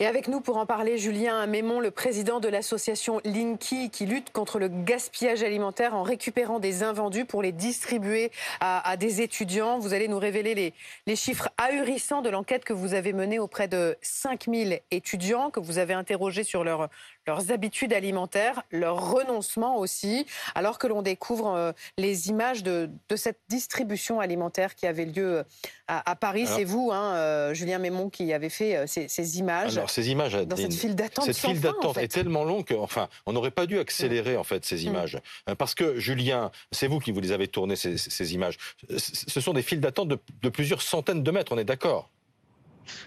Et avec nous pour en parler, Julien Mémon, le président de l'association Linky, qui lutte contre le gaspillage alimentaire en récupérant des invendus pour les distribuer à, des étudiants. Vous allez nous révéler les, les chiffres ahurissants de l'enquête que vous avez menée auprès de 5000 étudiants, que vous avez interrogés sur leur, leurs habitudes alimentaires, leur renoncement aussi, alors que l'on découvre euh, les images de, de, cette distribution alimentaire qui avait lieu à, Paris. C'est vous, hein, euh, Julien Mémon, qui avez fait euh, ces, ces images ces images, dans cette file d'attente, cette file d'attente est tellement longue que, enfin, on n'aurait pas dû accélérer en fait ces mm. images, euh, parce que Julien, c'est vous qui vous les avez tournées ces, images. Ce sont des files d'attente de plusieurs centaines de mètres. On est d'accord?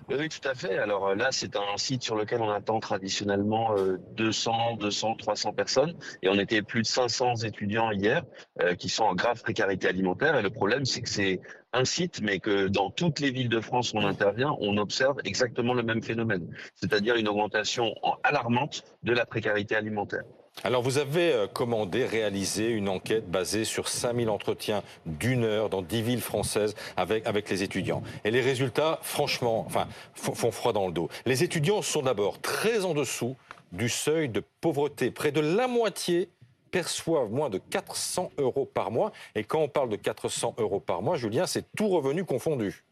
Oui, tout à fait. Alors euh, là, c'est un site sur lequel on attend traditionnellement 200, 200, 300 personnes. Et on était plus de 500 étudiants hier euh, qui sont en grave précarité alimentaire. Et le problème, c'est que c'est un site, mais que dans toutes les villes de France où on intervient, on observe exactement le même phénomène. C'est-à-dire une augmentation alarmante de la précarité alimentaire. Alors vous avez euh, commandé, réalisé une enquête basée sur 5000 entretiens d'une heure dans 10 villes françaises avec, les étudiants. Et les résultats, franchement, font froid dans le dos. Les étudiants sont d'abord très en dessous du seuil de pauvreté. Près de la moitié perçoivent moins de 400 euros par mois. Et quand on parle de 400 euros par mois, Julien, c'est tout revenu confondu.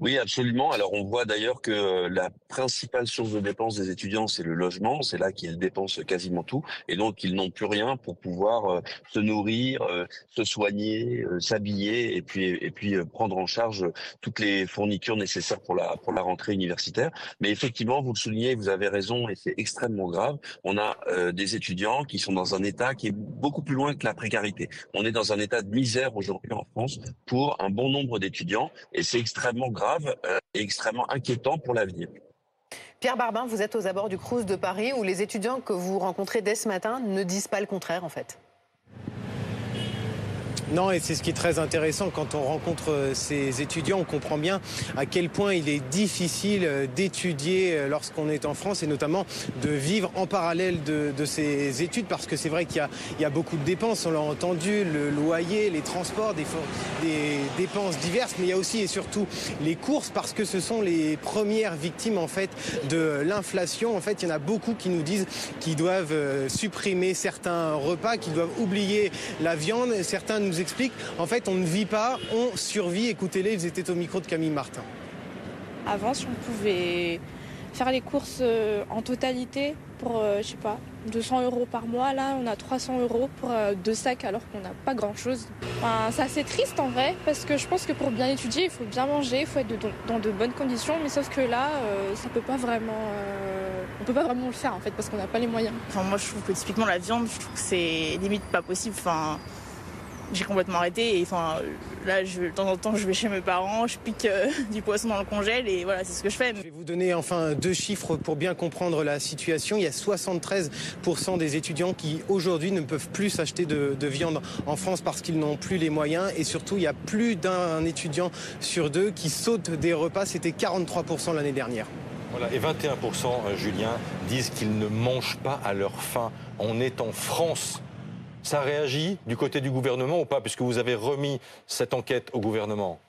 Oui, absolument. Alors on voit d'ailleurs que euh, la principale source de dépenses des étudiants, c'est le logement. C'est là qu'ils dépensent quasiment tout. Et donc ils n'ont plus rien pour pouvoir euh, se nourrir, euh, se soigner, s'habiller et puis et puis prendre en charge toutes les fournitures nécessaires pour la pour la rentrée universitaire. Mais effectivement, vous le soulignez, vous avez raison et c'est extrêmement grave. On a des étudiants qui sont dans un état qui est beaucoup plus loin que la précarité. On est dans un état de misère aujourd'hui en France pour un bon nombre d'étudiants et c'est extrêmement grave euh, et extrêmement inquiétant pour l'avenir. Pierre Barbin, vous êtes aux abords du Crous de Paris où les étudiants que vous rencontrez dès ce matin ne disent pas le contraire en fait. Non, et c'est ce qui est très intéressant quand on rencontre euh, ces étudiants, on comprend bien à quel point il est difficile euh, d'étudier euh, lorsqu'on est en France et notamment de vivre en parallèle de, ces études parce que c'est vrai qu'il y, a beaucoup de dépenses, on l'a entendu, le loyer, les transports, des, des dépenses diverses, mais il y a aussi et surtout les courses parce que ce sont les premières victimes en fait de l'inflation. En fait, il y en a beaucoup qui nous disent qu'ils doivent supprimer certains repas, qu'ils doivent oublier la viande. Certains nous explique, en fait, on ne vit pas, on survit. Écoutez-les, ils étaient au micro de Camille Martin. Avant, si on pouvait faire les courses euh, en totalité pour, euh, je sais pas, 200 euros par mois, là, on a 300 euros pour euh, deux sacs alors qu'on n'a pas grand-chose. Enfin, c'est assez triste en vrai, parce que je pense que pour bien étudier, il faut bien manger, il faut être dans de bonnes conditions, mais sauf que là, ça peut pas vraiment... on peut pas vraiment le faire en fait, parce qu'on n'a pas les moyens. Enfin, moi, je trouve que typiquement la viande, je trouve que c'est limite pas possible. Enfin, j'ai complètement arrêté. Et enfin, là, je, de temps en temps, je vais chez mes parents, je pique euh, du poisson dans le congèle et voilà, c'est ce que je fais. Je vais vous donner enfin deux chiffres pour bien comprendre la situation. Il y a 73% des étudiants qui aujourd'hui ne peuvent plus s'acheter de, viande en France parce qu'ils n'ont plus les moyens. Et surtout, il y a plus d'un étudiant sur deux qui saute des repas. C'était 43% l'année dernière. Voilà, et 21%, euh, Julien, disent qu'ils ne mangent pas à leur faim. On est en France. Ça réagit du côté du gouvernement ou pas, puisque vous avez remis cette enquête au gouvernement?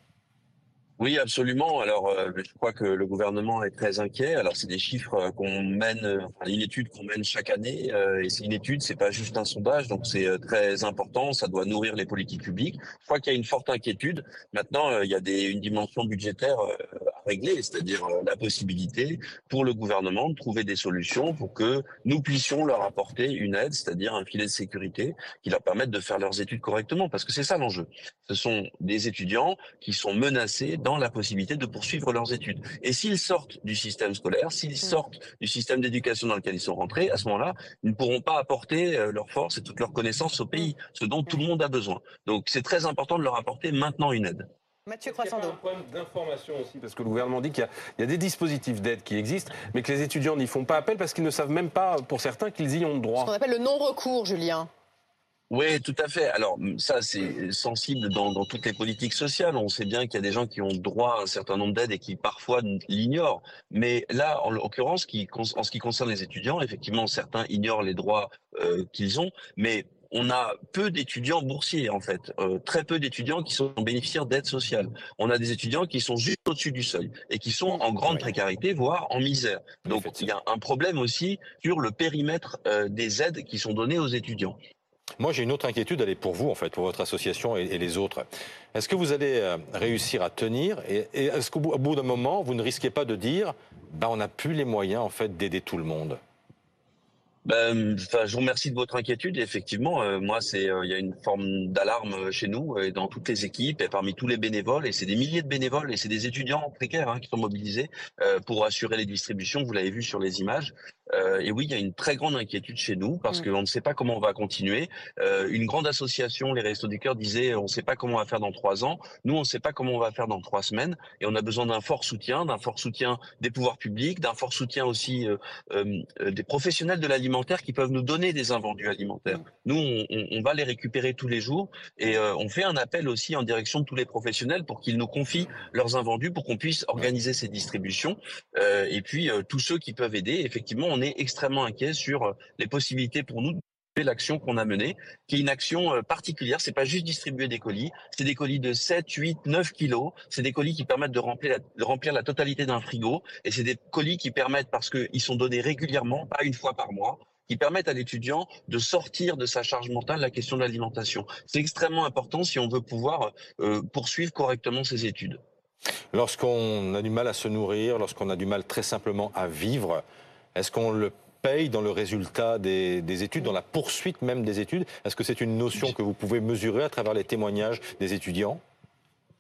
Oui, absolument. Alors, euh, je crois que le gouvernement est très inquiet. Alors, c'est des chiffres euh, qu'on mène, euh, enfin, une étude qu'on mène chaque année, et c'est une étude, c'est pas juste un sondage, donc c'est très important. Ça doit nourrir les politiques publiques. Je crois qu'il y a une forte inquiétude. Maintenant, il y a une dimension budgétaire régler, c'est-à-dire la possibilité pour le gouvernement de trouver des solutions pour que nous puissions leur apporter une aide, c'est-à-dire un filet de sécurité qui leur permette de faire leurs études correctement, parce que c'est ça l'enjeu. Ce sont des étudiants qui sont menacés dans la possibilité de poursuivre leurs études. Et s'ils sortent du système scolaire, s'ils mm. sortent du système d'éducation dans lequel ils sont rentrés, à ce moment-là, ils ne pourront pas apporter euh, leur force et toute leur connaissance au pays, ce dont tout le monde a besoin. Donc c'est très important de leur apporter maintenant une aide. Mathieu Croissando. un problème d'information aussi, parce que le gouvernement dit qu'il y, a des dispositifs d'aide qui existent, mais que les étudiants n'y font pas appel parce qu'ils ne savent même pas, pour certains, qu'ils y ont droit. Ce qu'on appelle le non-recours, Julien. Oui, tout à fait. Alors ça, c'est sensible dans, dans, toutes les politiques sociales. On sait bien qu'il y a des gens qui ont droit à un certain nombre d'aides et qui parfois l'ignorent. Mais là, en l'occurrence, en ce qui concerne les étudiants, effectivement, certains ignorent les droits euh, qu'ils ont. Mais on a peu d'étudiants boursiers en fait, euh, très peu d'étudiants qui sont bénéficiaires d'aide sociale. On a des étudiants qui sont juste au-dessus du seuil et qui sont en grande précarité, voire en misère. Donc il y a un problème aussi sur le périmètre euh, des aides qui sont données aux étudiants. Moi, j'ai une autre inquiétude, elle est pour vous, en fait, pour votre association et, les autres. Est-ce que vous allez euh, réussir à tenir et, est-ce qu'au bout, d'un moment, vous ne risquez pas de dire, bah, on n'a plus les moyens, en fait, d'aider tout le monde? Ben, je vous remercie de votre inquiétude. effectivement, euh, moi, c'est euh, il y a une forme d'alarme euh, chez nous et dans toutes les équipes et parmi tous les bénévoles. Et c'est des milliers de bénévoles et c'est des étudiants précaires hein, qui sont mobilisés pour assurer les distributions. Vous l'avez vu sur les images. Et oui, il y a une très grande inquiétude chez nous parce qu'on ne sait pas comment on va continuer. une grande association, les Restos du Cœur, disait on ne sait pas comment on va faire dans trois ans. Nous, on ne sait pas comment on va faire dans trois semaines. Et on a besoin d'un fort soutien, d'un fort soutien des pouvoirs publics, d'un fort soutien aussi des professionnels de l'alimentation qui peuvent nous donner des invendus alimentaires. Nous, on, va les récupérer tous les jours et euh, on fait un appel aussi en direction de tous les professionnels pour qu'ils nous confient leurs invendus pour qu'on puisse organiser ces distributions. Euh, et puis, euh, tous ceux qui peuvent aider, effectivement, on est extrêmement inquiet sur les possibilités pour nous l'action qu'on a menée, qui est une action euh, particulière. C'est pas juste distribuer des colis, c'est des colis de 7, 8, 9 kilos. C'est des colis qui permettent de remplir la, de remplir la totalité d'un frigo. Et c'est des colis qui permettent, parce qu'ils sont donnés régulièrement, pas une fois par mois, qui permettent à l'étudiant de sortir de sa charge mentale la question de l'alimentation. C'est extrêmement important si on veut pouvoir euh, poursuivre correctement ses études. Lorsqu'on a du mal à se nourrir, lorsqu'on a du mal très simplement à vivre, est-ce qu'on le paye dans le résultat des, études, dans la poursuite même des études? Est-ce que c'est une notion que vous pouvez mesurer à travers les témoignages des étudiants?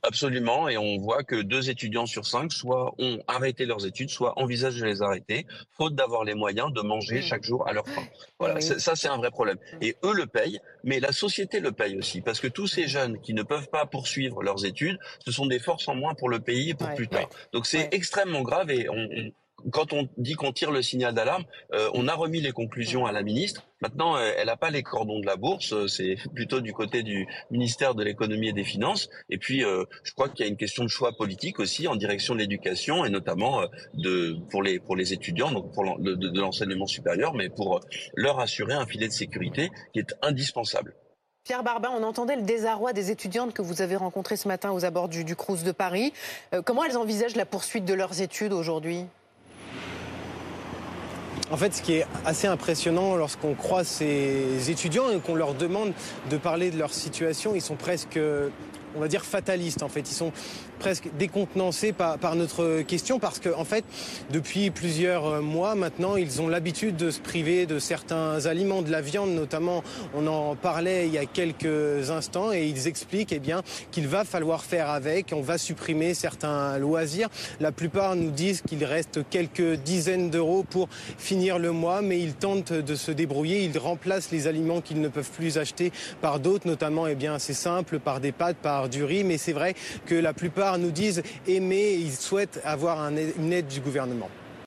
Absolument, et on voit que deux étudiants sur cinq soit ont arrêté leurs études, soit envisagent de les arrêter, faute d'avoir les moyens de manger mmh. chaque jour à leur faim. Voilà, ça c'est un vrai problème. Et eux le payent, mais la société le paye aussi, parce que tous ces jeunes qui ne peuvent pas poursuivre leurs études, ce sont des forces en moins pour le pays et pour plus tard. Donc c'est extrêmement grave et on, quand on dit qu'on tire le signal d'alarme, euh, on a remis les conclusions à la ministre. Maintenant, euh, elle n'a pas les cordons de la bourse, euh, c'est plutôt du côté du ministère de l'économie et des finances. Et puis, je crois qu'il y a une question de choix politique aussi en direction de l'éducation et notamment de pour les pour les étudiants, donc pour de, l'enseignement supérieur, mais pour leur assurer un filet de sécurité qui est indispensable. Pierre Barbin, on entendait le désarroi des étudiantes que vous avez rencontrées ce matin aux abords du, du Crous de Paris. comment elles envisagent la poursuite de leurs études aujourd'hui? En fait, ce qui est assez impressionnant lorsqu'on croise ces étudiants et qu'on leur demande de parler de leur situation, ils sont presque on va dire fatalistes en fait. Ils sont presque décontenancés par, par notre question parce que en fait, depuis plusieurs euh, mois maintenant, ils ont l'habitude de se priver de certains aliments, de la viande notamment. On en parlait il y a quelques instants et ils expliquent eh bien qu'il va falloir faire avec. On va supprimer certains loisirs. La plupart nous disent qu'il reste quelques dizaines d'euros pour finir le mois, mais ils tentent de se débrouiller. Ils remplacent les aliments qu'ils ne peuvent plus acheter par d'autres, notamment eh bien c'est simple par des pâtes, par du riz. Mais c'est vrai que la plupart nous disent aimer, ils souhaitent avoir une aide du gouvernement.